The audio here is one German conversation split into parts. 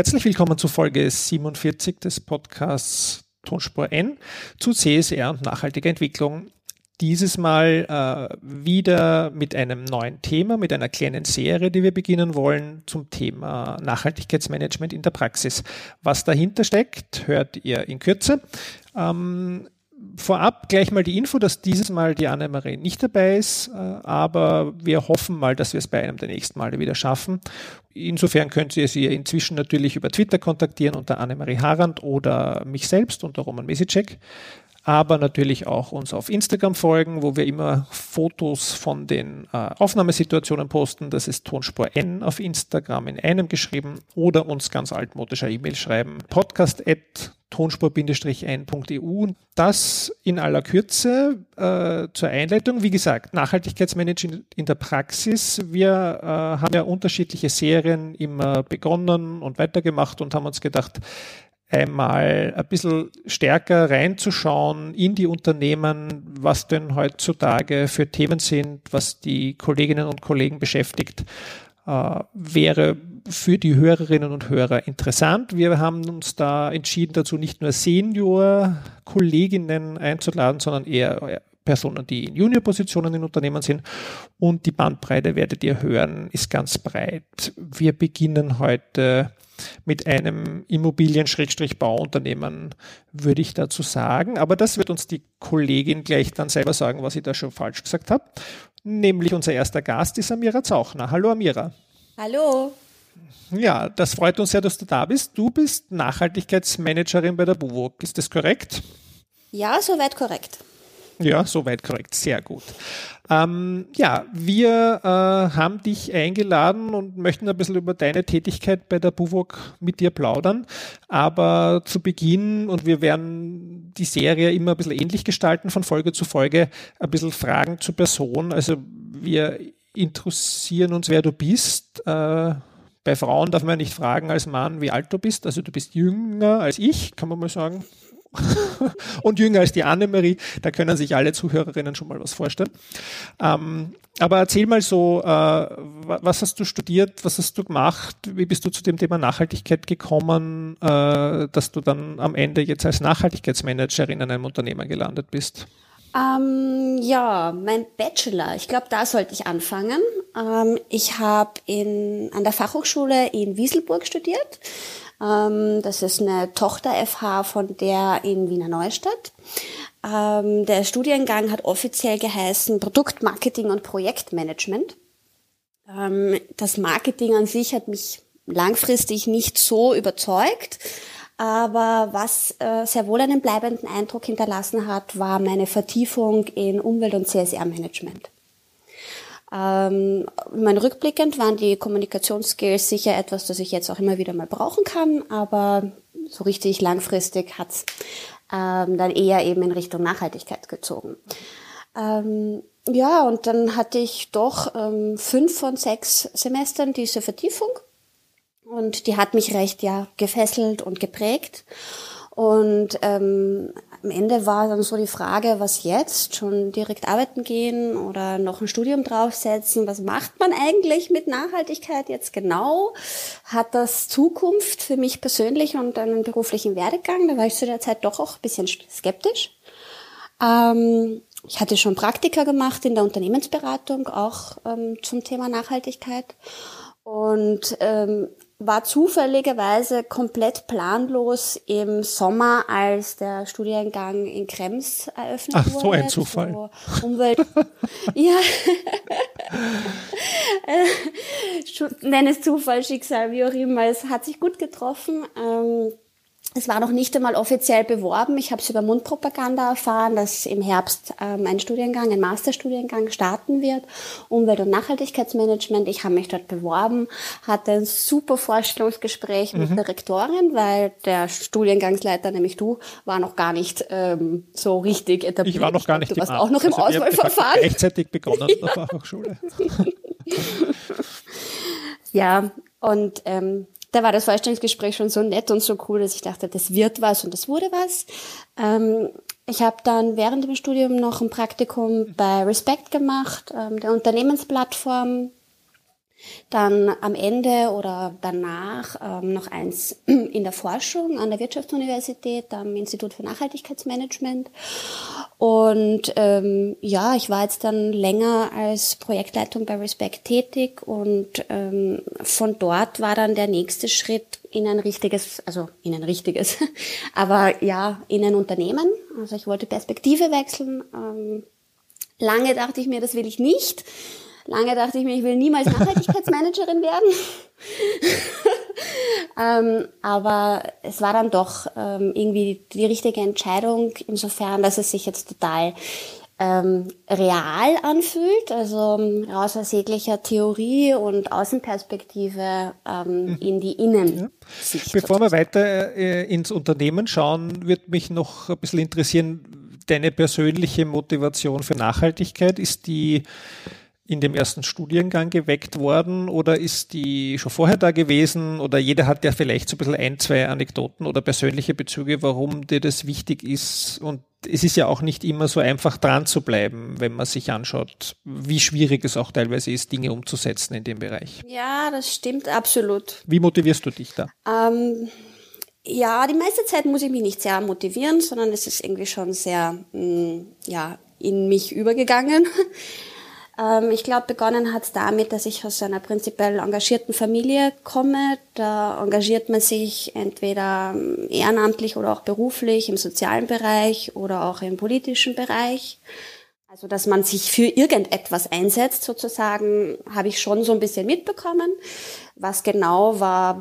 Herzlich willkommen zu Folge 47 des Podcasts Tonspur N zu CSR und nachhaltiger Entwicklung. Dieses Mal äh, wieder mit einem neuen Thema, mit einer kleinen Serie, die wir beginnen wollen zum Thema Nachhaltigkeitsmanagement in der Praxis. Was dahinter steckt, hört ihr in Kürze. Ähm, vorab gleich mal die Info, dass dieses Mal die Annemarie nicht dabei ist, äh, aber wir hoffen mal, dass wir es bei einem der nächsten Male wieder schaffen. Insofern könnt ihr sie inzwischen natürlich über Twitter kontaktieren unter Annemarie Harand oder mich selbst unter Roman Mesicek aber natürlich auch uns auf Instagram folgen, wo wir immer Fotos von den äh, Aufnahmesituationen posten. Das ist Tonspur N auf Instagram in einem geschrieben oder uns ganz altmodischer E-Mail schreiben. Podcast at tonspur-n.eu. Das in aller Kürze äh, zur Einleitung. Wie gesagt, Nachhaltigkeitsmanagement in der Praxis. Wir äh, haben ja unterschiedliche Serien immer begonnen und weitergemacht und haben uns gedacht, einmal ein bisschen stärker reinzuschauen in die Unternehmen, was denn heutzutage für Themen sind, was die Kolleginnen und Kollegen beschäftigt, äh, wäre für die Hörerinnen und Hörer interessant. Wir haben uns da entschieden, dazu nicht nur Senior-Kolleginnen einzuladen, sondern eher Personen, die in Junior-Positionen in Unternehmen sind. Und die Bandbreite werdet ihr hören, ist ganz breit. Wir beginnen heute mit einem Immobilien-Bauunternehmen, würde ich dazu sagen. Aber das wird uns die Kollegin gleich dann selber sagen, was ich da schon falsch gesagt habe. Nämlich unser erster Gast ist Amira Zauchner. Hallo Amira. Hallo. Ja, das freut uns sehr, dass du da bist. Du bist Nachhaltigkeitsmanagerin bei der BUWOG. Ist das korrekt? Ja, soweit korrekt. Ja, soweit korrekt. Sehr gut. Ähm, ja, wir äh, haben dich eingeladen und möchten ein bisschen über deine Tätigkeit bei der BUWOG mit dir plaudern. Aber zu Beginn, und wir werden die Serie immer ein bisschen ähnlich gestalten von Folge zu Folge, ein bisschen Fragen zur Person. Also wir interessieren uns, wer du bist. Äh, bei Frauen darf man nicht fragen als Mann, wie alt du bist. Also du bist jünger als ich, kann man mal sagen. und jünger als die Annemarie. Da können sich alle Zuhörerinnen schon mal was vorstellen. Ähm, aber erzähl mal so, äh, was hast du studiert, was hast du gemacht, wie bist du zu dem Thema Nachhaltigkeit gekommen, äh, dass du dann am Ende jetzt als Nachhaltigkeitsmanagerin in einem Unternehmen gelandet bist? Ähm, ja, mein Bachelor, ich glaube, da sollte ich anfangen. Ähm, ich habe an der Fachhochschule in Wieselburg studiert das ist eine Tochter-FH von der in Wiener Neustadt. Ähm, der Studiengang hat offiziell geheißen Produktmarketing und Projektmanagement. Ähm, das Marketing an sich hat mich langfristig nicht so überzeugt. Aber was äh, sehr wohl einen bleibenden Eindruck hinterlassen hat, war meine Vertiefung in Umwelt- und CSR-Management. Ähm, mein rückblickend waren die Kommunikationsskills sicher etwas, das ich jetzt auch immer wieder mal brauchen kann, aber so richtig langfristig hat's ähm, dann eher eben in Richtung Nachhaltigkeit gezogen. Ähm, ja, und dann hatte ich doch ähm, fünf von sechs Semestern diese Vertiefung und die hat mich recht ja gefesselt und geprägt. Und ähm, am Ende war dann so die Frage, was jetzt? Schon direkt arbeiten gehen oder noch ein Studium draufsetzen? Was macht man eigentlich mit Nachhaltigkeit jetzt genau? Hat das Zukunft für mich persönlich und einen beruflichen Werdegang? Da war ich zu der Zeit doch auch ein bisschen skeptisch. Ähm, ich hatte schon Praktika gemacht in der Unternehmensberatung, auch ähm, zum Thema Nachhaltigkeit. Und ähm, war zufälligerweise komplett planlos im Sommer, als der Studiengang in Krems eröffnet Ach, wurde. Ach, so ein Zufall. So Umwelt. ja. Nenne es Zufall, Schicksal, wie auch immer. Es hat sich gut getroffen. Ähm, es war noch nicht einmal offiziell beworben. Ich habe es über Mundpropaganda erfahren, dass im Herbst ähm, ein Studiengang, ein Masterstudiengang starten wird, Umwelt- und Nachhaltigkeitsmanagement. Ich habe mich dort beworben, hatte ein super Vorstellungsgespräch mhm. mit der Rektorin, weil der Studiengangsleiter, nämlich du, war noch gar nicht ähm, so richtig etabliert. Ich war noch gar nicht. Du warst auch noch im also Auswahlverfahren. Gleichzeitig begonnen ja. der Fachhochschule. ja, und ähm, da war das Vorstellungsgespräch schon so nett und so cool, dass ich dachte, das wird was und das wurde was. Ähm, ich habe dann während dem Studium noch ein Praktikum bei Respect gemacht, ähm, der Unternehmensplattform. Dann am Ende oder danach ähm, noch eins in der Forschung an der Wirtschaftsuniversität am Institut für Nachhaltigkeitsmanagement. Und ähm, ja, ich war jetzt dann länger als Projektleitung bei Respect tätig und ähm, von dort war dann der nächste Schritt in ein richtiges, also in ein richtiges, aber ja, in ein Unternehmen. Also ich wollte Perspektive wechseln. Ähm, lange dachte ich mir, das will ich nicht. Lange dachte ich mir, ich will niemals Nachhaltigkeitsmanagerin werden. ähm, aber es war dann doch ähm, irgendwie die richtige Entscheidung, insofern, dass es sich jetzt total ähm, real anfühlt, also ähm, raus aus jeglicher Theorie und Außenperspektive ähm, mhm. in die Innensicht. Ja. Bevor wir weiter äh, ins Unternehmen schauen, wird mich noch ein bisschen interessieren, deine persönliche Motivation für Nachhaltigkeit. Ist die in dem ersten Studiengang geweckt worden oder ist die schon vorher da gewesen oder jeder hat ja vielleicht so ein bisschen ein, zwei Anekdoten oder persönliche Bezüge, warum dir das wichtig ist und es ist ja auch nicht immer so einfach dran zu bleiben, wenn man sich anschaut, wie schwierig es auch teilweise ist, Dinge umzusetzen in dem Bereich. Ja, das stimmt absolut. Wie motivierst du dich da? Ähm, ja, die meiste Zeit muss ich mich nicht sehr motivieren, sondern es ist irgendwie schon sehr mh, mm, ja, in mich übergegangen. Ähm, ich glaube, begonnen hat es damit, dass ich aus einer prinzipiell engagierten Familie komme. Da engagiert man sich entweder ähm, ehrenamtlich oder auch beruflich im sozialen Bereich oder auch im politischen Bereich. Also, dass man sich für irgendetwas einsetzt, sozusagen, habe ich schon so ein bisschen mitbekommen. Was genau war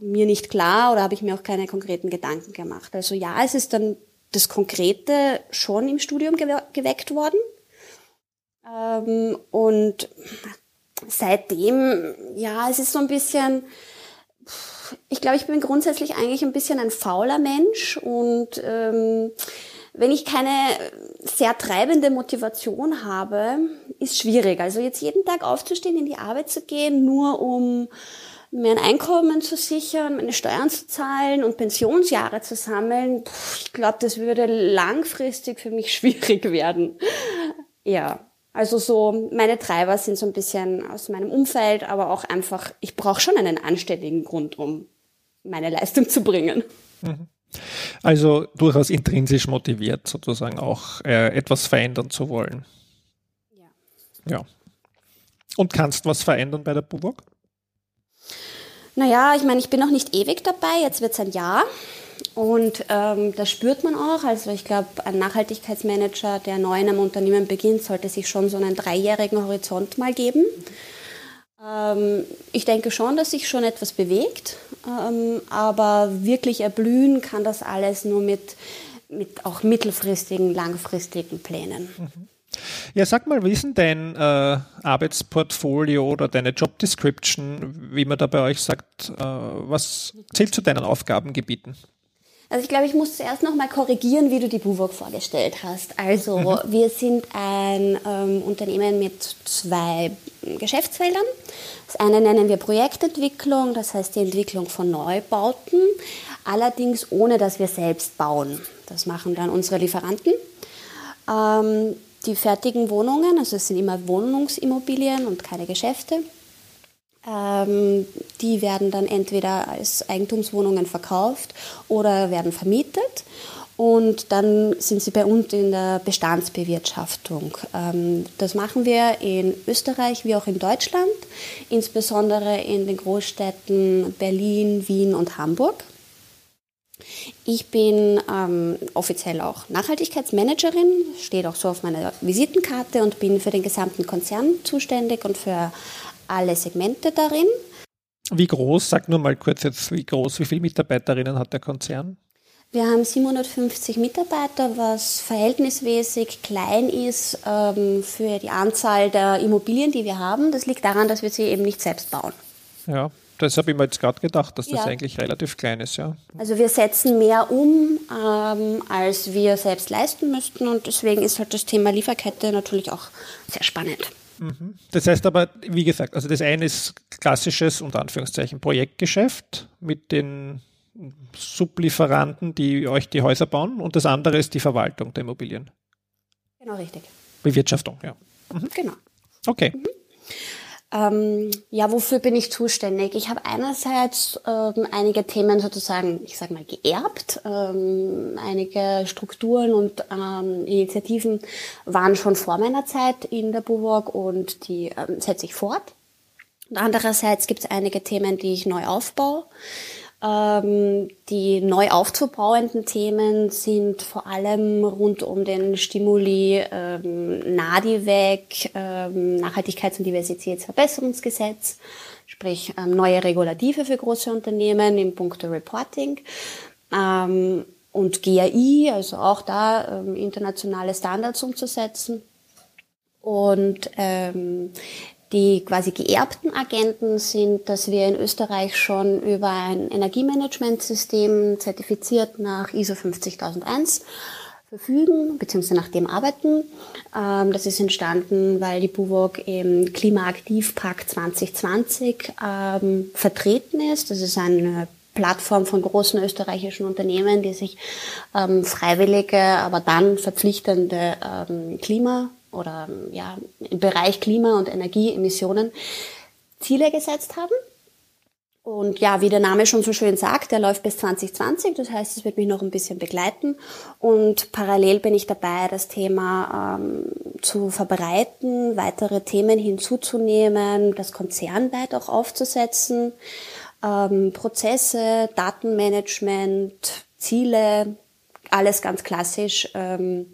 mir nicht klar oder habe ich mir auch keine konkreten Gedanken gemacht. Also ja, es ist dann das Konkrete schon im Studium geweckt worden. Ähm, und seitdem, ja, es ist so ein bisschen, ich glaube, ich bin grundsätzlich eigentlich ein bisschen ein fauler Mensch und ähm, wenn ich keine sehr treibende Motivation habe, ist schwierig. Also jetzt jeden Tag aufzustehen, in die Arbeit zu gehen, nur um mir ein Einkommen zu sichern, meine Steuern zu zahlen und Pensionsjahre zu sammeln, ich glaube, das würde langfristig für mich schwierig werden. Ja. Also so, meine Treiber sind so ein bisschen aus meinem Umfeld, aber auch einfach, ich brauche schon einen anständigen Grund, um meine Leistung zu bringen. Mhm. Also durchaus intrinsisch motiviert, sozusagen auch äh, etwas verändern zu wollen. Ja. Ja. Und kannst was verändern bei der Buwok? Naja, ich meine, ich bin noch nicht ewig dabei, jetzt wird es ein Jahr. Und ähm, das spürt man auch. Also ich glaube, ein Nachhaltigkeitsmanager, der neu in einem Unternehmen beginnt, sollte sich schon so einen dreijährigen Horizont mal geben. Ähm, ich denke schon, dass sich schon etwas bewegt, ähm, aber wirklich erblühen kann das alles nur mit, mit auch mittelfristigen, langfristigen Plänen. Mhm. Ja, sag mal, wie ist denn dein äh, Arbeitsportfolio oder deine Job Description, wie man da bei euch sagt? Äh, was zählt zu deinen Aufgabengebieten? Also ich glaube, ich muss zuerst noch mal korrigieren, wie du die Buwok vorgestellt hast. Also mhm. wir sind ein ähm, Unternehmen mit zwei Geschäftsfeldern. Das eine nennen wir Projektentwicklung, das heißt die Entwicklung von Neubauten, allerdings ohne, dass wir selbst bauen. Das machen dann unsere Lieferanten. Ähm, die fertigen Wohnungen, also es sind immer Wohnungsimmobilien und keine Geschäfte, ähm, die werden dann entweder als Eigentumswohnungen verkauft oder werden vermietet. Und dann sind sie bei uns in der Bestandsbewirtschaftung. Ähm, das machen wir in Österreich wie auch in Deutschland, insbesondere in den Großstädten Berlin, Wien und Hamburg. Ich bin ähm, offiziell auch Nachhaltigkeitsmanagerin, steht auch so auf meiner Visitenkarte und bin für den gesamten Konzern zuständig und für alle Segmente darin. Wie groß, sag nur mal kurz jetzt, wie groß, wie viele Mitarbeiterinnen hat der Konzern? Wir haben 750 Mitarbeiter, was verhältnismäßig klein ist ähm, für die Anzahl der Immobilien, die wir haben. Das liegt daran, dass wir sie eben nicht selbst bauen. Ja, das habe ich mir jetzt gerade gedacht, dass das ja. eigentlich relativ klein ist, ja. Also wir setzen mehr um, ähm, als wir selbst leisten müssten und deswegen ist halt das Thema Lieferkette natürlich auch sehr spannend. Mhm. Das heißt aber, wie gesagt, also das eine ist klassisches, unter Anführungszeichen, Projektgeschäft mit den Sublieferanten, die euch die Häuser bauen und das andere ist die Verwaltung der Immobilien. Genau, richtig. Bewirtschaftung, ja. Mhm. Genau. Okay. Mhm. Ähm, ja, wofür bin ich zuständig? Ich habe einerseits ähm, einige Themen sozusagen, ich sage mal, geerbt. Ähm, einige Strukturen und ähm, Initiativen waren schon vor meiner Zeit in der BUWOG und die ähm, setze ich fort. Und andererseits gibt es einige Themen, die ich neu aufbaue. Ähm, die neu aufzubauenden Themen sind vor allem rund um den Stimuli ähm, NADIVEC, ähm, Nachhaltigkeits- und Diversitätsverbesserungsgesetz, sprich ähm, neue Regulative für große Unternehmen im Punkt Reporting. Ähm, und GAI, also auch da ähm, internationale Standards umzusetzen. Und ähm, die quasi geerbten Agenten sind, dass wir in Österreich schon über ein Energiemanagementsystem zertifiziert nach ISO 50001 verfügen bzw. nach dem arbeiten. Ähm, das ist entstanden, weil die BUWOG im Klimaaktivpakt 2020 ähm, vertreten ist. Das ist eine Plattform von großen österreichischen Unternehmen, die sich ähm, freiwillige, aber dann verpflichtende Klima oder ja, im Bereich Klima- und Energieemissionen Ziele gesetzt haben. Und ja, wie der Name schon so schön sagt, der läuft bis 2020. Das heißt, es wird mich noch ein bisschen begleiten. Und parallel bin ich dabei, das Thema ähm, zu verbreiten, weitere Themen hinzuzunehmen, das konzernweit auch aufzusetzen, ähm, Prozesse, Datenmanagement, Ziele, alles ganz klassisch ähm,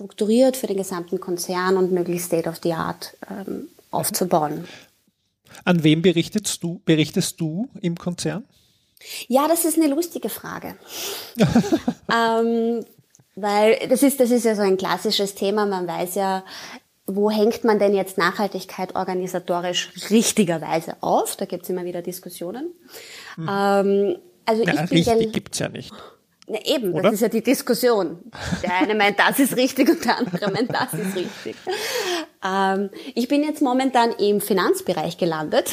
strukturiert für den gesamten Konzern und möglichst State of the Art ähm, aufzubauen. An wem berichtest du, berichtest du im Konzern? Ja, das ist eine lustige Frage. ähm, weil das ist, das ist ja so ein klassisches Thema. Man weiß ja, wo hängt man denn jetzt Nachhaltigkeit organisatorisch richtigerweise auf? Da gibt es immer wieder Diskussionen. Hm. Ähm, also ja, ich richtig gibt es ja nicht. Na eben, Oder? das ist ja die Diskussion. Der eine meint, das ist richtig und der andere meint, das ist richtig. Ähm, ich bin jetzt momentan im Finanzbereich gelandet.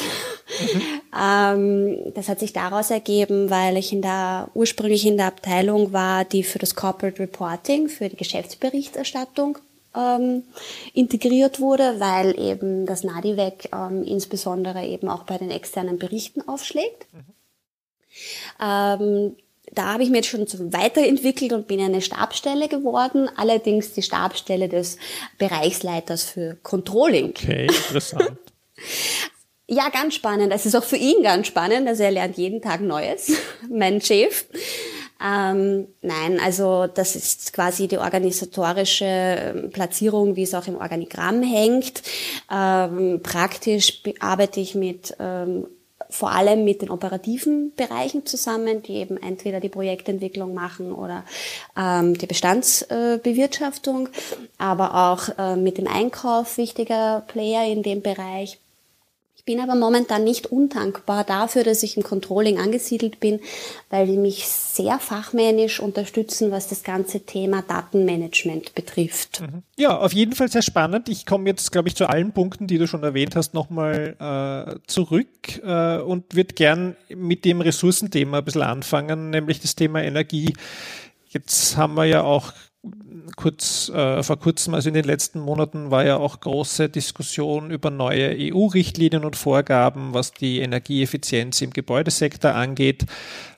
Mhm. Ähm, das hat sich daraus ergeben, weil ich in der, ursprünglich in der Abteilung war, die für das Corporate Reporting, für die Geschäftsberichterstattung ähm, integriert wurde, weil eben das NADIVEC ähm, insbesondere eben auch bei den externen Berichten aufschlägt. Mhm. Da habe ich mich jetzt schon weiterentwickelt und bin eine Stabstelle geworden, allerdings die Stabstelle des Bereichsleiters für Controlling. Okay, interessant. ja, ganz spannend. Es ist auch für ihn ganz spannend. Also er lernt jeden Tag Neues, mein Chef. Ähm, nein, also das ist quasi die organisatorische ähm, Platzierung, wie es auch im Organigramm hängt. Ähm, praktisch arbeite ich mit ähm, vor allem mit den operativen Bereichen zusammen, die eben entweder die Projektentwicklung machen oder ähm, die Bestandsbewirtschaftung, äh, aber auch äh, mit dem Einkauf wichtiger Player in dem Bereich bin aber momentan nicht undankbar dafür, dass ich im Controlling angesiedelt bin, weil die mich sehr fachmännisch unterstützen, was das ganze Thema Datenmanagement betrifft. Mhm. Ja, auf jeden Fall sehr spannend. Ich komme jetzt, glaube ich, zu allen Punkten, die du schon erwähnt hast, nochmal äh, zurück äh, und würde gern mit dem Ressourcenthema ein bisschen anfangen, nämlich das Thema Energie. Jetzt haben wir ja auch kurz äh, vor kurzem, also in den letzten Monaten, war ja auch große Diskussion über neue EU-Richtlinien und Vorgaben, was die Energieeffizienz im Gebäudesektor angeht,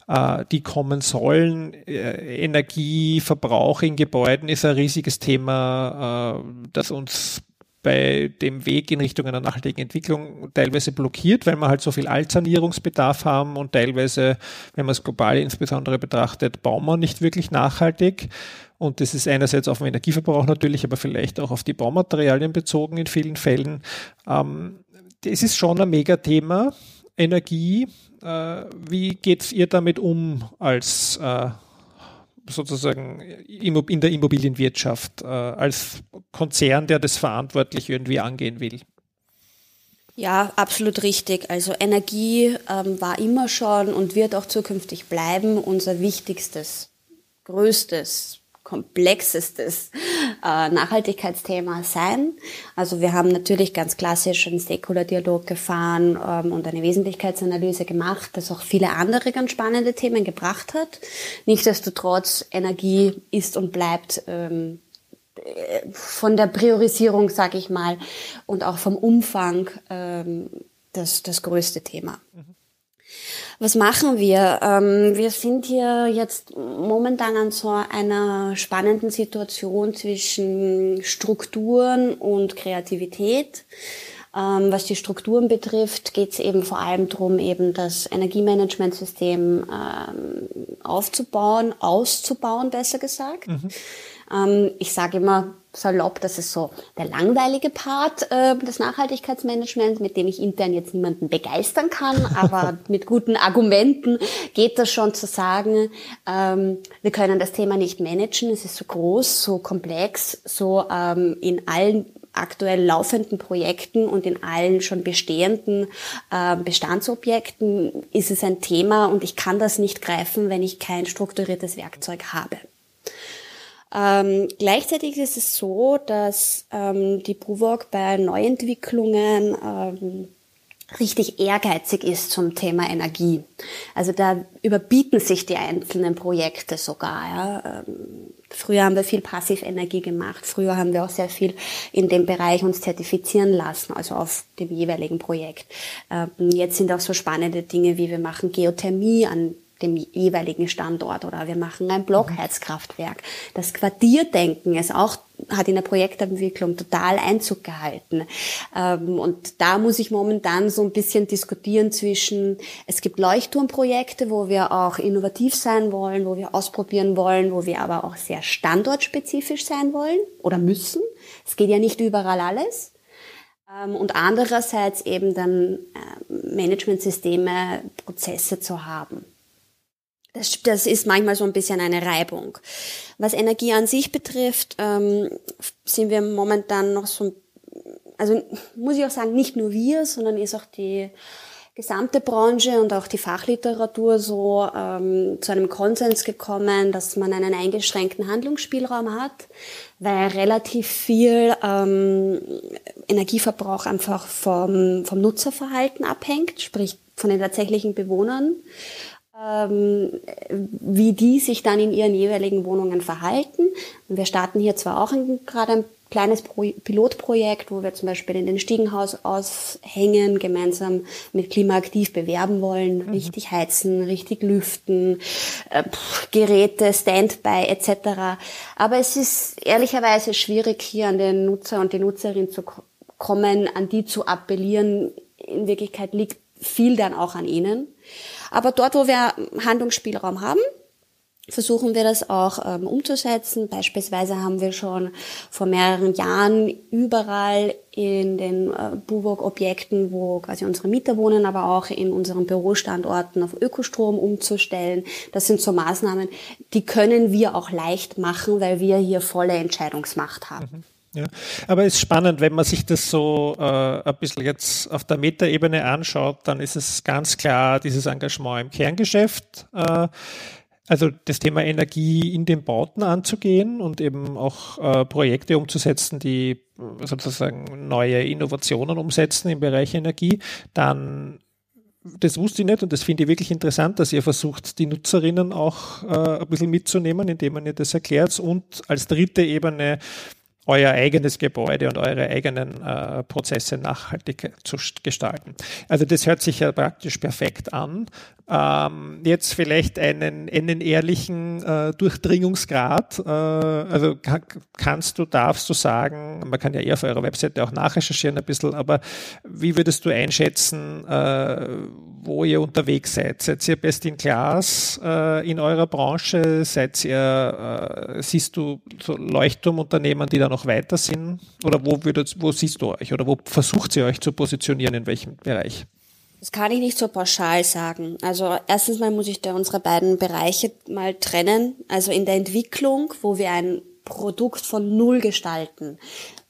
äh, die kommen sollen. Äh, Energieverbrauch in Gebäuden ist ein riesiges Thema, äh, das uns bei dem Weg in Richtung einer nachhaltigen Entwicklung teilweise blockiert, weil wir halt so viel Altsanierungsbedarf haben und teilweise, wenn man es global insbesondere betrachtet, bauen wir nicht wirklich nachhaltig. Und das ist einerseits auf den Energieverbrauch natürlich, aber vielleicht auch auf die Baumaterialien bezogen in vielen Fällen. Ähm, das ist schon ein Megathema, Energie. Äh, wie geht ihr damit um als äh, sozusagen in der Immobilienwirtschaft, äh, als Konzern, der das verantwortlich irgendwie angehen will? Ja, absolut richtig. Also Energie ähm, war immer schon und wird auch zukünftig bleiben unser wichtigstes, größtes komplexestes äh, Nachhaltigkeitsthema sein. Also wir haben natürlich ganz klassisch einen Stakeholder-Dialog gefahren ähm, und eine Wesentlichkeitsanalyse gemacht, das auch viele andere ganz spannende Themen gebracht hat. Nichtsdestotrotz, Energie ist und bleibt ähm, von der Priorisierung, sage ich mal, und auch vom Umfang ähm, das, das größte Thema. Mhm. Was machen wir? Ähm, wir sind hier jetzt momentan an so einer spannenden Situation zwischen Strukturen und Kreativität. Ähm, was die Strukturen betrifft, geht es eben vor allem darum, eben das Energiemanagementsystem ähm, aufzubauen, auszubauen, besser gesagt. Mhm. Ähm, ich sage immer salopp, das ist so der langweilige Part äh, des Nachhaltigkeitsmanagements, mit dem ich intern jetzt niemanden begeistern kann, aber mit guten Argumenten geht das schon zu sagen, ähm, wir können das Thema nicht managen, es ist so groß, so komplex, so ähm, in allen aktuell laufenden Projekten und in allen schon bestehenden äh, Bestandsobjekten ist es ein Thema und ich kann das nicht greifen, wenn ich kein strukturiertes Werkzeug habe. Ähm, gleichzeitig ist es so, dass ähm, die Buwog bei Neuentwicklungen ähm, richtig ehrgeizig ist zum Thema Energie. Also da überbieten sich die einzelnen Projekte sogar. Ja. Ähm, früher haben wir viel Passivenergie gemacht. Früher haben wir auch sehr viel in dem Bereich uns zertifizieren lassen, also auf dem jeweiligen Projekt. Ähm, jetzt sind auch so spannende Dinge, wie wir machen Geothermie an dem jeweiligen Standort oder wir machen ein Blockheizkraftwerk. Das Quartierdenken ist auch hat in der Projektentwicklung total Einzug gehalten. Ähm, und da muss ich momentan so ein bisschen diskutieren zwischen, es gibt Leuchtturmprojekte, wo wir auch innovativ sein wollen, wo wir ausprobieren wollen, wo wir aber auch sehr standortspezifisch sein wollen oder müssen. Es geht ja nicht überall alles. Ähm, und andererseits eben dann äh, Managementsysteme, Prozesse zu haben. Das, das ist manchmal so ein bisschen eine Reibung. Was Energie an sich betrifft, ähm, sind wir momentan noch so, also muss ich auch sagen, nicht nur wir, sondern ist auch die gesamte Branche und auch die Fachliteratur so ähm, zu einem Konsens gekommen, dass man einen eingeschränkten Handlungsspielraum hat, weil relativ viel ähm, Energieverbrauch einfach vom, vom Nutzerverhalten abhängt, sprich von den tatsächlichen Bewohnern wie die sich dann in ihren jeweiligen Wohnungen verhalten. Und wir starten hier zwar auch ein, gerade ein kleines Pro Pilotprojekt, wo wir zum Beispiel in den Stiegenhaus aushängen, gemeinsam mit Klimaaktiv bewerben wollen, mhm. richtig heizen, richtig lüften, äh, Geräte, Standby etc. Aber es ist ehrlicherweise schwierig, hier an den Nutzer und die Nutzerin zu kommen, an die zu appellieren. In Wirklichkeit liegt viel dann auch an ihnen. Aber dort, wo wir Handlungsspielraum haben, versuchen wir das auch ähm, umzusetzen. Beispielsweise haben wir schon vor mehreren Jahren überall in den äh, Buwog-Objekten, wo quasi unsere Mieter wohnen, aber auch in unseren Bürostandorten auf Ökostrom umzustellen. Das sind so Maßnahmen, die können wir auch leicht machen, weil wir hier volle Entscheidungsmacht haben. Mhm. Ja, aber es ist spannend, wenn man sich das so äh, ein bisschen jetzt auf der Metaebene anschaut, dann ist es ganz klar dieses Engagement im Kerngeschäft. Äh, also das Thema Energie in den Bauten anzugehen und eben auch äh, Projekte umzusetzen, die sozusagen neue Innovationen umsetzen im Bereich Energie, dann das wusste ich nicht und das finde ich wirklich interessant, dass ihr versucht, die Nutzerinnen auch äh, ein bisschen mitzunehmen, indem man ihr das erklärt und als dritte Ebene euer eigenes Gebäude und eure eigenen äh, Prozesse nachhaltig zu gestalten. Also das hört sich ja praktisch perfekt an. Ähm, jetzt vielleicht einen, einen ehrlichen äh, Durchdringungsgrad. Äh, also kann, kannst du, darfst du sagen, man kann ja eher auf eurer Webseite auch nachrecherchieren ein bisschen, aber wie würdest du einschätzen, äh, wo ihr unterwegs seid? Seid ihr best in class äh, in eurer Branche? Seid ihr, äh, siehst du so Leuchtturmunternehmen, die da noch weiter sind? Oder wo, würdet, wo siehst du euch? Oder wo versucht ihr euch zu positionieren? In welchem Bereich? Das kann ich nicht so pauschal sagen. Also erstens mal muss ich da unsere beiden Bereiche mal trennen. Also in der Entwicklung, wo wir ein Produkt von Null gestalten,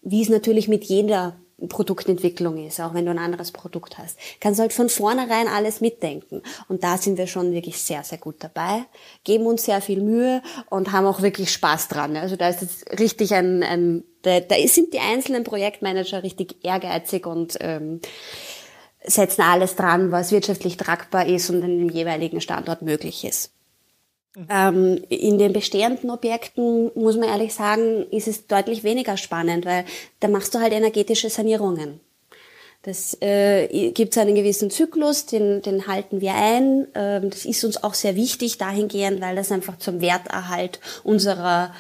wie es natürlich mit jeder Produktentwicklung ist, auch wenn du ein anderes Produkt hast. Kannst halt von vornherein alles mitdenken. Und da sind wir schon wirklich sehr, sehr gut dabei, geben uns sehr viel Mühe und haben auch wirklich Spaß dran. Also da ist es richtig ein, ein da, da sind die einzelnen Projektmanager richtig ehrgeizig und ähm, setzen alles dran, was wirtschaftlich tragbar ist und an dem jeweiligen Standort möglich ist. Mhm. Ähm, in den bestehenden Objekten, muss man ehrlich sagen, ist es deutlich weniger spannend, weil da machst du halt energetische Sanierungen. Das äh, gibt einen gewissen Zyklus, den, den halten wir ein. Ähm, das ist uns auch sehr wichtig dahingehend, weil das einfach zum Werterhalt unserer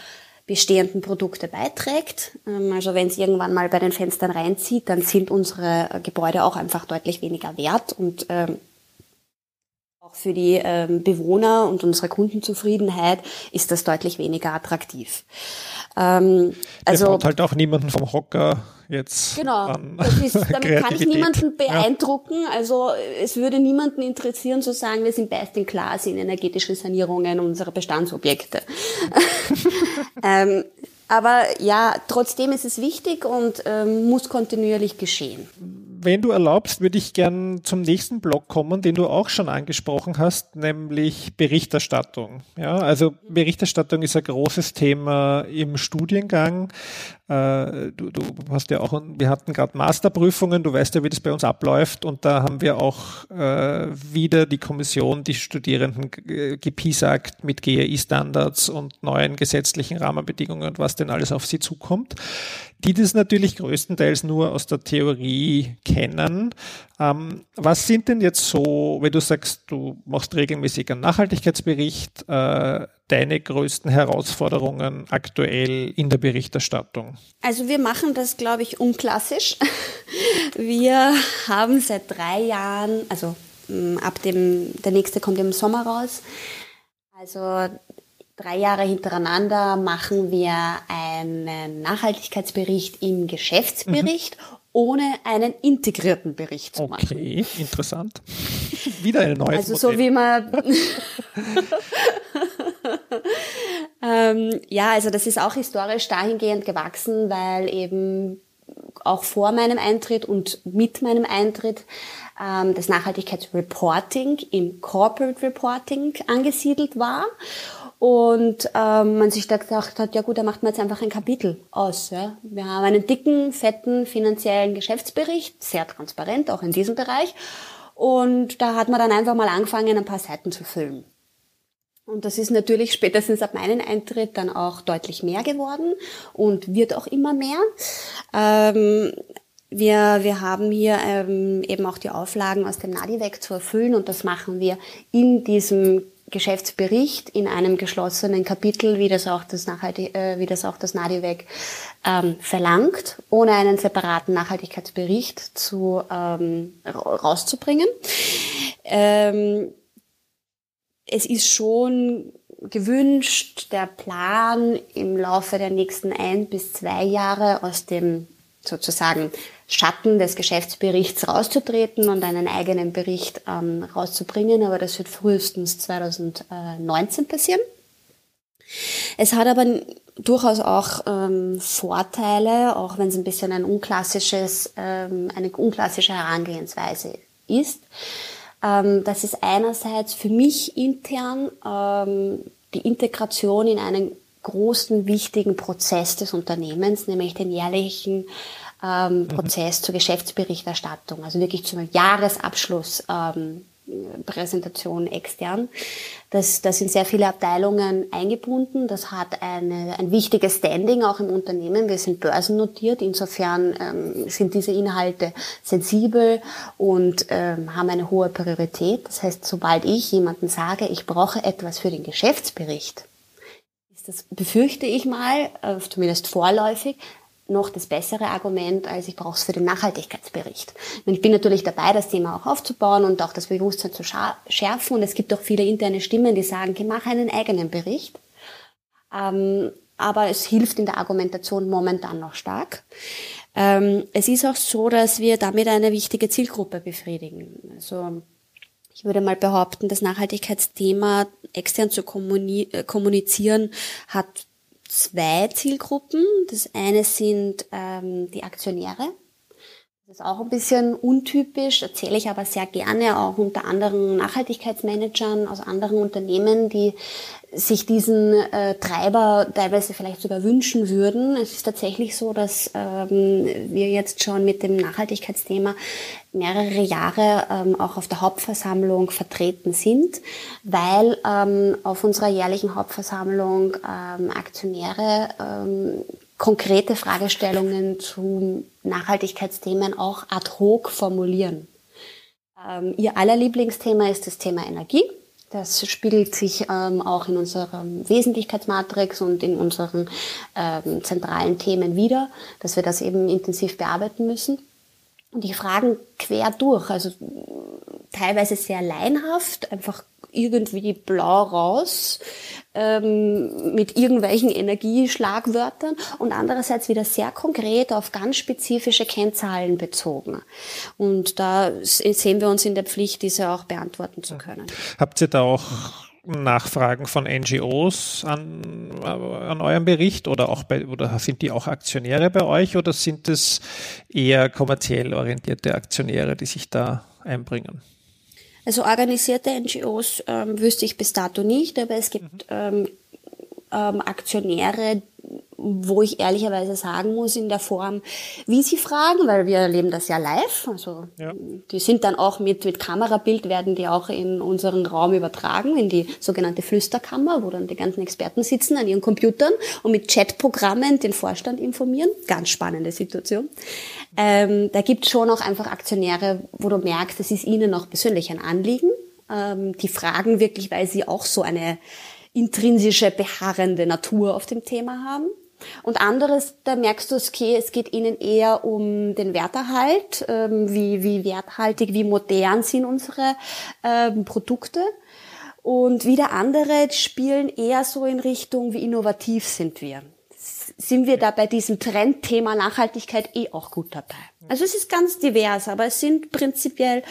bestehenden Produkte beiträgt. Ähm, also wenn es irgendwann mal bei den Fenstern reinzieht, dann sind unsere Gebäude auch einfach deutlich weniger wert und ähm, auch für die ähm, Bewohner und unsere Kundenzufriedenheit ist das deutlich weniger attraktiv. Ähm, also Der halt auch niemanden vom Hocker jetzt. Genau, ist, damit kann ich niemanden beeindrucken. Ja. Also es würde niemanden interessieren zu sagen, wir sind best in class in energetische Sanierungen unserer Bestandsobjekte. ähm, aber ja, trotzdem ist es wichtig und ähm, muss kontinuierlich geschehen wenn du erlaubst, würde ich gern zum nächsten Block kommen, den du auch schon angesprochen hast, nämlich Berichterstattung. Ja, also Berichterstattung ist ein großes Thema im Studiengang. Äh, du, du hast ja auch, wir hatten gerade Masterprüfungen, du weißt ja, wie das bei uns abläuft und da haben wir auch äh, wieder die Kommission, die Studierenden gepiesackt mit GAI-Standards und neuen gesetzlichen Rahmenbedingungen und was denn alles auf sie zukommt die das natürlich größtenteils nur aus der Theorie kennen. Ähm, was sind denn jetzt so, wenn du sagst, du machst regelmäßig einen Nachhaltigkeitsbericht, äh, deine größten Herausforderungen aktuell in der Berichterstattung? Also wir machen das, glaube ich, unklassisch. Wir haben seit drei Jahren, also mm, ab dem, der nächste kommt im Sommer raus. Also drei Jahre hintereinander machen wir einen Nachhaltigkeitsbericht im Geschäftsbericht, mhm. Ohne einen integrierten Bericht zu machen. Okay, interessant. Wieder eine neue Also Modell. so wie man ähm, ja, also das ist auch historisch dahingehend gewachsen, weil eben auch vor meinem Eintritt und mit meinem Eintritt ähm, das Nachhaltigkeitsreporting im Corporate Reporting angesiedelt war und ähm, man sich da gedacht hat, ja gut, da macht man jetzt einfach ein Kapitel aus. Ja. Wir haben einen dicken, fetten finanziellen Geschäftsbericht, sehr transparent, auch in diesem Bereich. Und da hat man dann einfach mal angefangen, ein paar Seiten zu füllen. Und das ist natürlich spätestens ab meinem Eintritt dann auch deutlich mehr geworden und wird auch immer mehr. Ähm, wir, wir haben hier ähm, eben auch die Auflagen aus dem NADIVEC zu erfüllen und das machen wir in diesem Geschäftsbericht in einem geschlossenen Kapitel, wie das auch das, Nachhaltig äh, wie das, auch das NADIVEC ähm, verlangt, ohne einen separaten Nachhaltigkeitsbericht zu, ähm, rauszubringen. Ähm, es ist schon gewünscht, der Plan im Laufe der nächsten ein bis zwei Jahre aus dem sozusagen Schatten des Geschäftsberichts rauszutreten und einen eigenen Bericht ähm, rauszubringen, aber das wird frühestens 2019 passieren. Es hat aber durchaus auch ähm, Vorteile, auch wenn es ein bisschen ein unklassisches, ähm, eine unklassische Herangehensweise ist. Ähm, das ist einerseits für mich intern ähm, die Integration in einen großen, wichtigen Prozess des Unternehmens, nämlich den jährlichen ähm, mhm. Prozess zur Geschäftsberichterstattung, also wirklich zum Jahresabschluss. Ähm, Präsentation extern. Das, da sind sehr viele Abteilungen eingebunden. Das hat eine, ein wichtiges Standing auch im Unternehmen. Wir sind börsennotiert. Insofern ähm, sind diese Inhalte sensibel und ähm, haben eine hohe Priorität. Das heißt, sobald ich jemanden sage, ich brauche etwas für den Geschäftsbericht, ist das, befürchte ich mal, äh, zumindest vorläufig, noch das bessere Argument, als ich brauche es für den Nachhaltigkeitsbericht. Und ich bin natürlich dabei, das Thema auch aufzubauen und auch das Bewusstsein zu schärfen. Und es gibt auch viele interne Stimmen, die sagen, mach einen eigenen Bericht. Ähm, aber es hilft in der Argumentation momentan noch stark. Ähm, es ist auch so, dass wir damit eine wichtige Zielgruppe befriedigen. Also ich würde mal behaupten, das Nachhaltigkeitsthema extern zu äh, kommunizieren hat zwei Zielgruppen. Das eine sind ähm, die Aktionäre. Das ist auch ein bisschen untypisch, erzähle ich aber sehr gerne auch unter anderen Nachhaltigkeitsmanagern aus anderen Unternehmen, die sich diesen äh, Treiber teilweise vielleicht sogar wünschen würden. Es ist tatsächlich so, dass ähm, wir jetzt schon mit dem Nachhaltigkeitsthema mehrere Jahre ähm, auch auf der Hauptversammlung vertreten sind, weil ähm, auf unserer jährlichen Hauptversammlung ähm, Aktionäre ähm, konkrete Fragestellungen zu Nachhaltigkeitsthemen auch ad hoc formulieren. Ähm, ihr aller Lieblingsthema ist das Thema Energie. Das spiegelt sich ähm, auch in unserem Wesentlichkeitsmatrix und in unseren ähm, zentralen Themen wieder, dass wir das eben intensiv bearbeiten müssen. Und die fragen quer durch, also teilweise sehr leinhaft, einfach irgendwie blau raus ähm, mit irgendwelchen Energieschlagwörtern und andererseits wieder sehr konkret auf ganz spezifische Kennzahlen bezogen. Und da sehen wir uns in der Pflicht, diese auch beantworten zu können. Habt ihr da auch Nachfragen von NGOs an, an eurem Bericht oder auch bei, oder sind die auch Aktionäre bei euch oder sind es eher kommerziell orientierte Aktionäre, die sich da einbringen? Also organisierte NGOs ähm, wüsste ich bis dato nicht, aber es gibt ähm, ähm, Aktionäre, wo ich ehrlicherweise sagen muss, in der Form, wie sie fragen, weil wir erleben das ja live. Also ja. die sind dann auch mit, mit Kamerabild, werden die auch in unseren Raum übertragen, in die sogenannte Flüsterkammer, wo dann die ganzen Experten sitzen an ihren Computern und mit Chatprogrammen den Vorstand informieren. Ganz spannende Situation. Ähm, da gibt es schon auch einfach Aktionäre, wo du merkst, es ist ihnen auch persönlich ein Anliegen. Ähm, die fragen wirklich, weil sie auch so eine intrinsische, beharrende Natur auf dem Thema haben. Und anderes, da merkst du, okay, es geht ihnen eher um den Werterhalt, ähm, wie, wie werthaltig, wie modern sind unsere ähm, Produkte. Und wieder andere spielen eher so in Richtung, wie innovativ sind wir. Sind wir da bei diesem Trendthema Nachhaltigkeit eh auch gut dabei? Also es ist ganz divers, aber es sind prinzipiell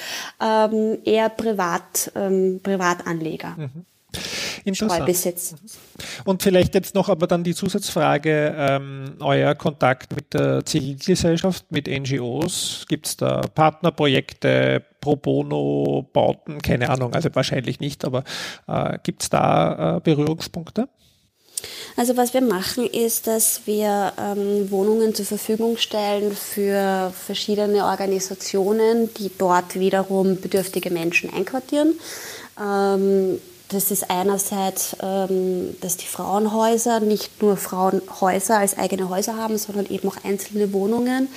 ähm, eher Privat, ähm, Privatanleger. Mhm. Streubesitz. Und vielleicht jetzt noch aber dann die Zusatzfrage, ähm, euer Kontakt mit der Zivilgesellschaft, mit NGOs, gibt es da Partnerprojekte, Pro Bono, Bauten, keine Ahnung, also wahrscheinlich nicht, aber äh, gibt es da äh, Berührungspunkte? Also was wir machen, ist, dass wir ähm, Wohnungen zur Verfügung stellen für verschiedene Organisationen, die dort wiederum bedürftige Menschen einquartieren. Ähm, das ist einerseits, ähm, dass die Frauenhäuser nicht nur Frauenhäuser als eigene Häuser haben, sondern eben auch einzelne Wohnungen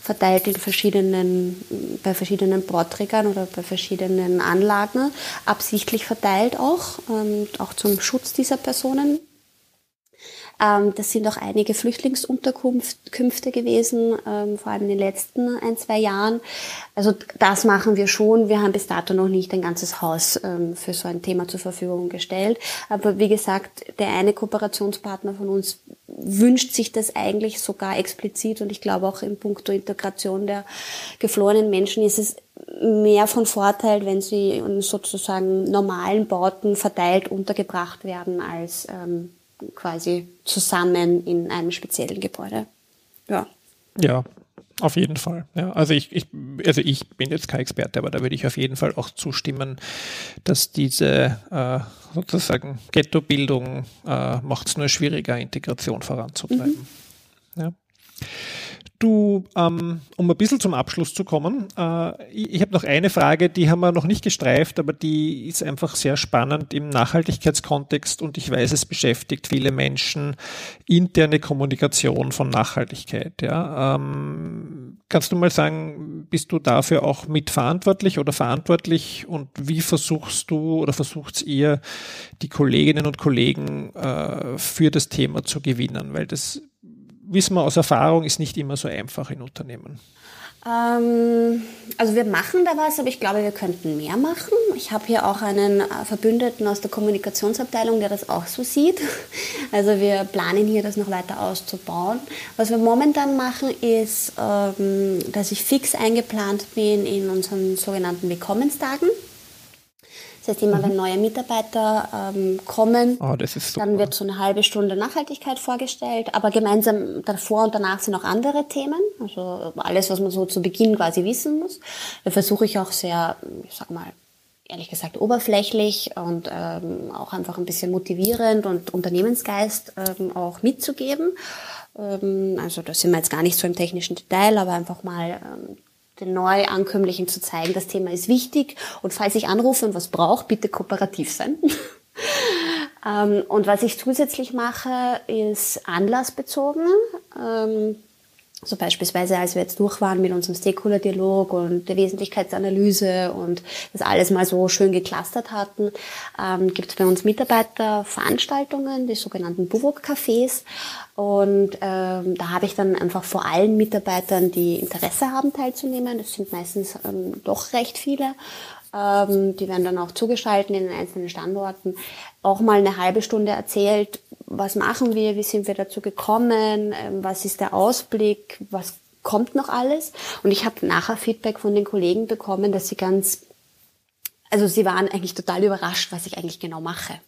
verteilt in verschiedenen, bei verschiedenen Bauträgern oder bei verschiedenen Anlagen, absichtlich verteilt auch, ähm, auch zum Schutz dieser Personen. Ähm, das sind auch einige Flüchtlingsunterkünfte gewesen, ähm, vor allem in den letzten ein, zwei Jahren. Also das machen wir schon. Wir haben bis dato noch nicht ein ganzes Haus ähm, für so ein Thema zur Verfügung gestellt. Aber wie gesagt, der eine Kooperationspartner von uns wünscht sich das eigentlich sogar explizit und ich glaube auch in puncto Integration der geflohenen Menschen ist es mehr von Vorteil, wenn sie in sozusagen normalen Bauten verteilt untergebracht werden, als ähm, quasi zusammen in einem speziellen Gebäude. Ja. Ja, auf jeden Fall. Ja, also ich, ich, also ich bin jetzt kein Experte, aber da würde ich auf jeden Fall auch zustimmen, dass diese äh, sozusagen Ghettobildung äh, macht es nur schwieriger, Integration voranzutreiben. Mhm. Ja. Du, ähm, um ein bisschen zum Abschluss zu kommen, äh, ich, ich habe noch eine Frage, die haben wir noch nicht gestreift, aber die ist einfach sehr spannend im Nachhaltigkeitskontext und ich weiß, es beschäftigt viele Menschen interne Kommunikation von Nachhaltigkeit. Ja? Ähm, kannst du mal sagen, bist du dafür auch mitverantwortlich oder verantwortlich und wie versuchst du oder versucht ihr, die Kolleginnen und Kollegen äh, für das Thema zu gewinnen? Weil das wissen wir aus Erfahrung, ist nicht immer so einfach in Unternehmen. Ähm, also wir machen da was, aber ich glaube, wir könnten mehr machen. Ich habe hier auch einen äh, Verbündeten aus der Kommunikationsabteilung, der das auch so sieht. Also wir planen hier, das noch weiter auszubauen. Was wir momentan machen, ist, ähm, dass ich fix eingeplant bin in unseren sogenannten Willkommenstagen. Das heißt, immer mhm. wenn neue Mitarbeiter ähm, kommen, oh, dann wird so eine halbe Stunde Nachhaltigkeit vorgestellt. Aber gemeinsam davor und danach sind auch andere Themen. Also alles, was man so zu Beginn quasi wissen muss. Da versuche ich auch sehr, ich sag mal, ehrlich gesagt oberflächlich und ähm, auch einfach ein bisschen motivierend und Unternehmensgeist ähm, auch mitzugeben. Ähm, also da sind wir jetzt gar nicht so im technischen Detail, aber einfach mal ähm, den Neuankömmlichen zu zeigen, das Thema ist wichtig und falls ich anrufe und was brauche, bitte kooperativ sein. ähm, und was ich zusätzlich mache, ist anlassbezogen. Ähm, so beispielsweise, als wir jetzt durch waren mit unserem Stakeholder-Dialog und der Wesentlichkeitsanalyse und das alles mal so schön geklustert hatten, ähm, gibt es bei uns Mitarbeiterveranstaltungen, die sogenannten Buwok-Cafés. Und ähm, da habe ich dann einfach vor allen Mitarbeitern, die Interesse haben teilzunehmen, das sind meistens ähm, doch recht viele, ähm, die werden dann auch zugeschaltet in den einzelnen Standorten, auch mal eine halbe Stunde erzählt, was machen wir, wie sind wir dazu gekommen, ähm, was ist der Ausblick, was kommt noch alles. Und ich habe nachher Feedback von den Kollegen bekommen, dass sie ganz, also sie waren eigentlich total überrascht, was ich eigentlich genau mache.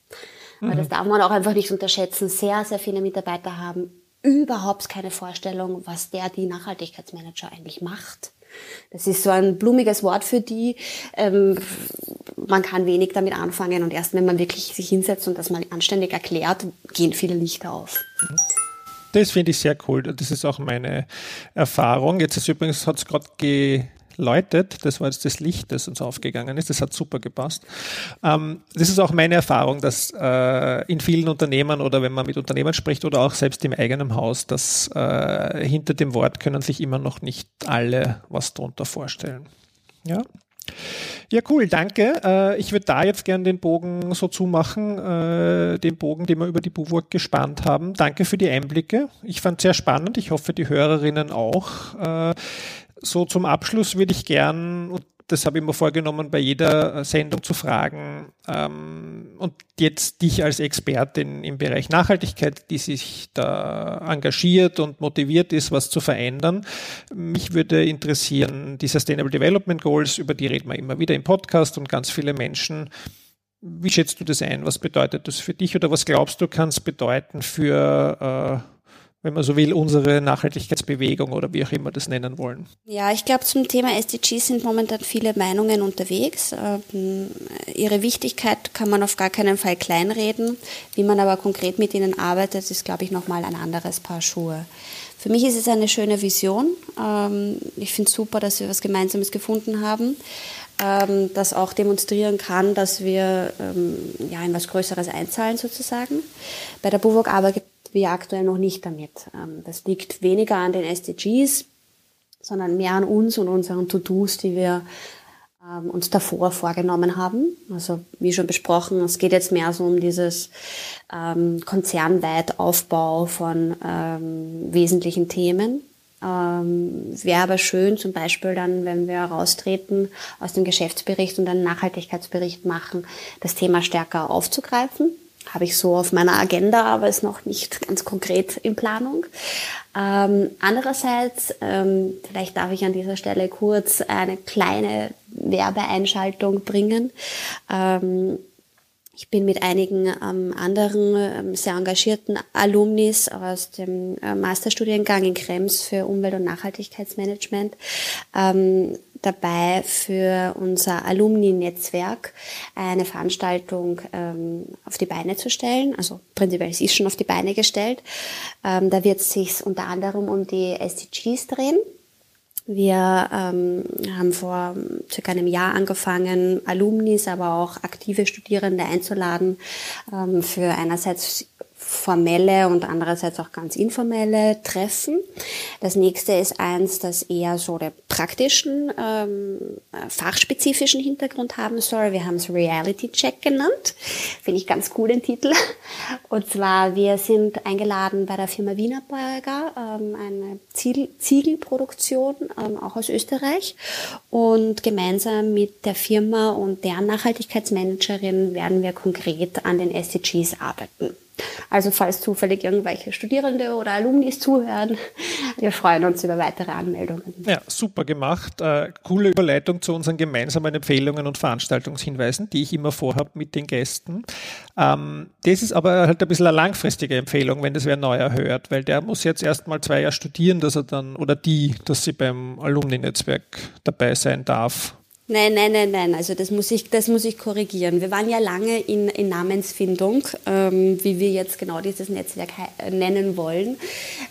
Mhm. Weil das darf man auch einfach nicht unterschätzen. Sehr, sehr viele Mitarbeiter haben überhaupt keine Vorstellung, was der, die Nachhaltigkeitsmanager eigentlich macht. Das ist so ein blumiges Wort für die. Ähm, man kann wenig damit anfangen und erst wenn man wirklich sich hinsetzt und das mal anständig erklärt, gehen viele Lichter auf. Das finde ich sehr cool. Das ist auch meine Erfahrung. Jetzt ist übrigens, hat es gerade läutet. Das war jetzt das Licht, das uns aufgegangen ist. Das hat super gepasst. Ähm, das ist auch meine Erfahrung, dass äh, in vielen Unternehmen oder wenn man mit Unternehmen spricht oder auch selbst im eigenen Haus, dass äh, hinter dem Wort können sich immer noch nicht alle was drunter vorstellen. Ja. Ja, cool, danke. Äh, ich würde da jetzt gerne den Bogen so zumachen, äh, den Bogen, den wir über die Buwurk gespannt haben. Danke für die Einblicke. Ich fand es sehr spannend. Ich hoffe, die Hörerinnen auch. So zum Abschluss würde ich gern, und das habe ich mir vorgenommen, bei jeder äh, Sendung zu fragen, ähm, und jetzt dich als Expertin im Bereich Nachhaltigkeit, die sich da engagiert und motiviert ist, was zu verändern. Mich würde interessieren, die Sustainable Development Goals, über die reden wir immer wieder im Podcast und ganz viele Menschen. Wie schätzt du das ein? Was bedeutet das für dich oder was glaubst du, kann es bedeuten für äh, wenn man so will, unsere Nachhaltigkeitsbewegung oder wie auch immer das nennen wollen. Ja, ich glaube, zum Thema SDGs sind momentan viele Meinungen unterwegs. Ähm, ihre Wichtigkeit kann man auf gar keinen Fall kleinreden. Wie man aber konkret mit ihnen arbeitet, ist, glaube ich, nochmal ein anderes Paar Schuhe. Für mich ist es eine schöne Vision. Ähm, ich finde es super, dass wir was Gemeinsames gefunden haben ähm, das auch demonstrieren kann, dass wir ähm, ja, in was Größeres einzahlen sozusagen. Bei der BUWOG arbeitet wir aktuell noch nicht damit. Ähm, das liegt weniger an den SDGs, sondern mehr an uns und unseren To-Dos, die wir ähm, uns davor vorgenommen haben. Also wie schon besprochen, es geht jetzt mehr so um dieses ähm, konzernweit Aufbau von ähm, wesentlichen Themen. Ähm, Wäre aber schön, zum Beispiel dann, wenn wir raustreten aus dem Geschäftsbericht und einen Nachhaltigkeitsbericht machen, das Thema stärker aufzugreifen habe ich so auf meiner Agenda, aber ist noch nicht ganz konkret in Planung. Ähm, andererseits, ähm, vielleicht darf ich an dieser Stelle kurz eine kleine Werbeeinschaltung bringen. Ähm, ich bin mit einigen ähm, anderen ähm, sehr engagierten Alumnis aus dem äh, Masterstudiengang in Krems für Umwelt- und Nachhaltigkeitsmanagement ähm, dabei für unser Alumni-Netzwerk eine Veranstaltung ähm, auf die Beine zu stellen. Also prinzipiell es ist schon auf die Beine gestellt. Ähm, da wird es sich unter anderem um die SDGs drehen. Wir ähm, haben vor circa einem Jahr angefangen, Alumnis, aber auch aktive Studierende einzuladen ähm, für einerseits formelle und andererseits auch ganz informelle Treffen. Das nächste ist eins, das eher so der praktischen, ähm, fachspezifischen Hintergrund haben soll. Wir haben es Reality Check genannt. Finde ich ganz cool den Titel. Und zwar, wir sind eingeladen bei der Firma Wienerberger, ähm, eine Ziel Ziegelproduktion, ähm, auch aus Österreich. Und gemeinsam mit der Firma und deren Nachhaltigkeitsmanagerin werden wir konkret an den SDGs arbeiten. Also falls zufällig irgendwelche Studierende oder Alumnis zuhören, wir freuen uns über weitere Anmeldungen. Ja, super gemacht. Äh, coole Überleitung zu unseren gemeinsamen Empfehlungen und Veranstaltungshinweisen, die ich immer vorhabe mit den Gästen. Ähm, das ist aber halt ein bisschen eine langfristige Empfehlung, wenn das wer neuer hört, weil der muss jetzt erst mal zwei Jahre studieren, dass er dann, oder die, dass sie beim Alumni-Netzwerk dabei sein darf. Nein, nein, nein, nein. Also das muss ich, das muss ich korrigieren. Wir waren ja lange in, in Namensfindung, ähm, wie wir jetzt genau dieses Netzwerk nennen wollen.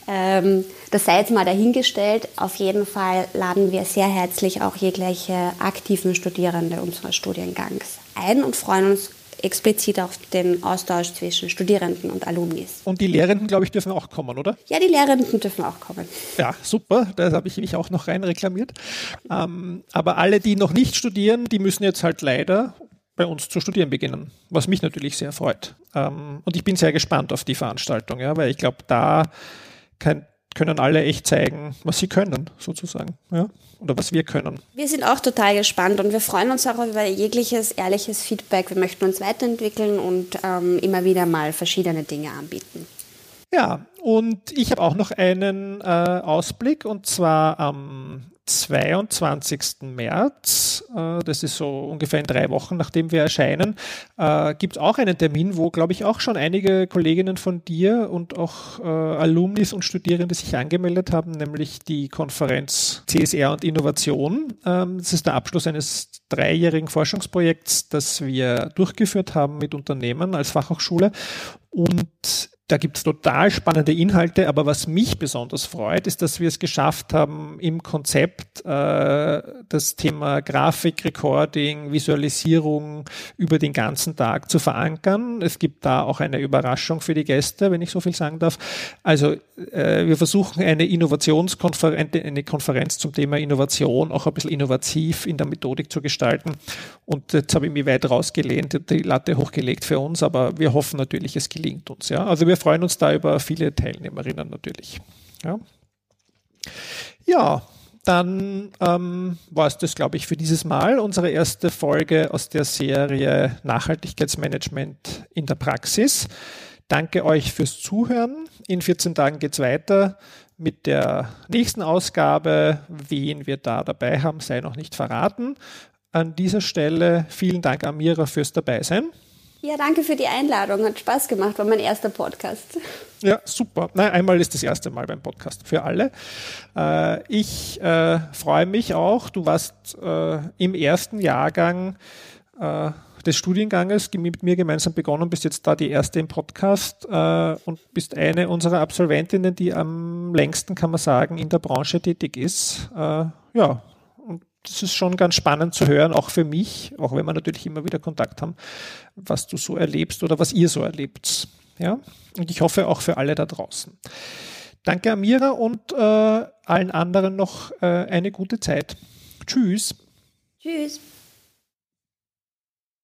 Ähm, das sei jetzt mal dahingestellt. Auf jeden Fall laden wir sehr herzlich auch jegliche aktiven Studierende unseres Studiengangs ein und freuen uns explizit auf den Austausch zwischen Studierenden und Alumnis. Und die Lehrenden, glaube ich, dürfen auch kommen, oder? Ja, die Lehrenden dürfen auch kommen. Ja, super. Da habe ich mich auch noch rein reklamiert. Ähm, aber alle, die noch nicht studieren, die müssen jetzt halt leider bei uns zu studieren beginnen, was mich natürlich sehr freut. Ähm, und ich bin sehr gespannt auf die Veranstaltung, ja, weil ich glaube, da kann, können alle echt zeigen, was sie können, sozusagen. Ja? Oder was wir können. Wir sind auch total gespannt und wir freuen uns auch über jegliches ehrliches Feedback. Wir möchten uns weiterentwickeln und ähm, immer wieder mal verschiedene Dinge anbieten. Ja, und ich habe auch noch einen äh, Ausblick und zwar am 22. März, äh, das ist so ungefähr in drei Wochen, nachdem wir erscheinen, äh, gibt es auch einen Termin, wo, glaube ich, auch schon einige Kolleginnen von dir und auch äh, Alumnis und Studierende sich angemeldet haben, nämlich die Konferenz CSR und Innovation. Ähm, das ist der Abschluss eines dreijährigen Forschungsprojekts, das wir durchgeführt haben mit Unternehmen als Fachhochschule. Und da gibt es total spannende Inhalte, aber was mich besonders freut, ist, dass wir es geschafft haben, im Konzept äh, das Thema Grafik, Recording, Visualisierung über den ganzen Tag zu verankern. Es gibt da auch eine Überraschung für die Gäste, wenn ich so viel sagen darf. Also äh, wir versuchen eine Innovationskonferenz, eine Konferenz zum Thema Innovation auch ein bisschen innovativ in der Methodik zu gestalten. Und jetzt habe ich mich weit rausgelehnt, die Latte hochgelegt für uns, aber wir hoffen natürlich, es gelingt uns. Ja? Also wir freuen uns da über viele Teilnehmerinnen natürlich. Ja, ja dann ähm, war es das, glaube ich, für dieses Mal. Unsere erste Folge aus der Serie Nachhaltigkeitsmanagement in der Praxis. Danke euch fürs Zuhören. In 14 Tagen geht es weiter mit der nächsten Ausgabe. Wen wir da dabei haben, sei noch nicht verraten. An dieser Stelle vielen Dank, Amira, fürs Dabeisein. Ja, danke für die Einladung. Hat Spaß gemacht, war mein erster Podcast. Ja, super. Nein, einmal ist das erste Mal beim Podcast für alle. Äh, ich äh, freue mich auch. Du warst äh, im ersten Jahrgang äh, des Studienganges mit mir gemeinsam begonnen, bist jetzt da die erste im Podcast äh, und bist eine unserer Absolventinnen, die am längsten, kann man sagen, in der Branche tätig ist. Äh, ja, das ist schon ganz spannend zu hören, auch für mich, auch wenn wir natürlich immer wieder Kontakt haben, was du so erlebst oder was ihr so erlebt. Ja? Und ich hoffe auch für alle da draußen. Danke Amira und äh, allen anderen noch äh, eine gute Zeit. Tschüss. Tschüss.